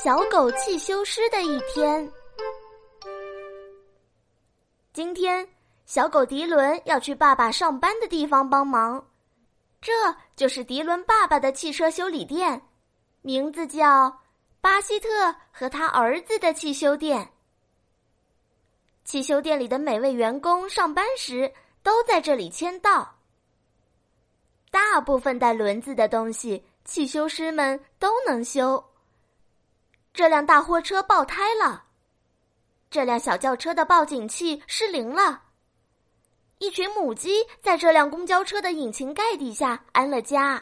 小狗汽修师的一天。今天，小狗迪伦要去爸爸上班的地方帮忙，这就是迪伦爸爸的汽车修理店，名字叫巴希特和他儿子的汽修店。汽修店里的每位员工上班时都在这里签到。大部分带轮子的东西，汽修师们都能修。这辆大货车爆胎了，这辆小轿车的报警器失灵了，一群母鸡在这辆公交车的引擎盖底下安了家。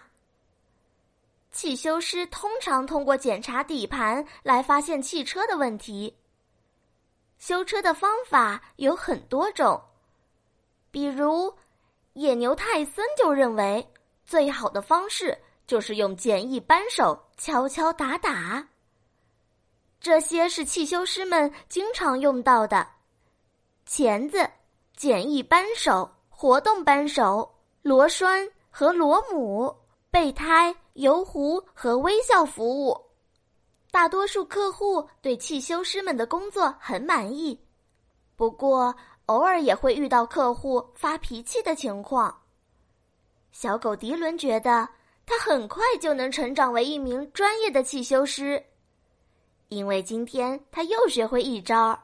汽修师通常通过检查底盘来发现汽车的问题。修车的方法有很多种，比如野牛泰森就认为最好的方式就是用简易扳手敲敲打打。这些是汽修师们经常用到的：钳子、简易扳手、活动扳手、螺栓和螺母、备胎、油壶和微笑服务。大多数客户对汽修师们的工作很满意，不过偶尔也会遇到客户发脾气的情况。小狗迪伦觉得他很快就能成长为一名专业的汽修师。因为今天他又学会一招，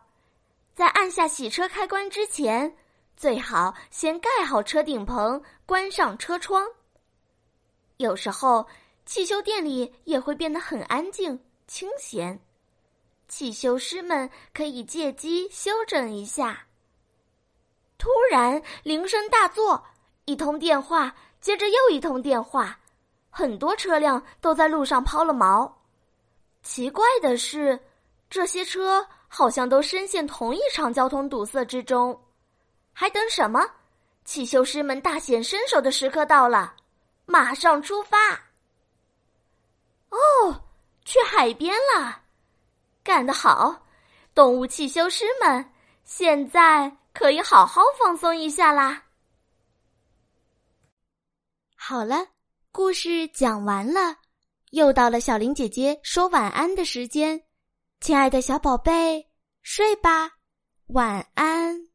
在按下洗车开关之前，最好先盖好车顶棚，关上车窗。有时候，汽修店里也会变得很安静、清闲，汽修师们可以借机休整一下。突然，铃声大作，一通电话接着又一通电话，很多车辆都在路上抛了锚。奇怪的是，这些车好像都深陷同一场交通堵塞之中。还等什么？汽修师们大显身手的时刻到了，马上出发！哦，去海边了，干得好！动物汽修师们现在可以好好放松一下啦。好了，故事讲完了。又到了小林姐姐说晚安的时间，亲爱的小宝贝，睡吧，晚安。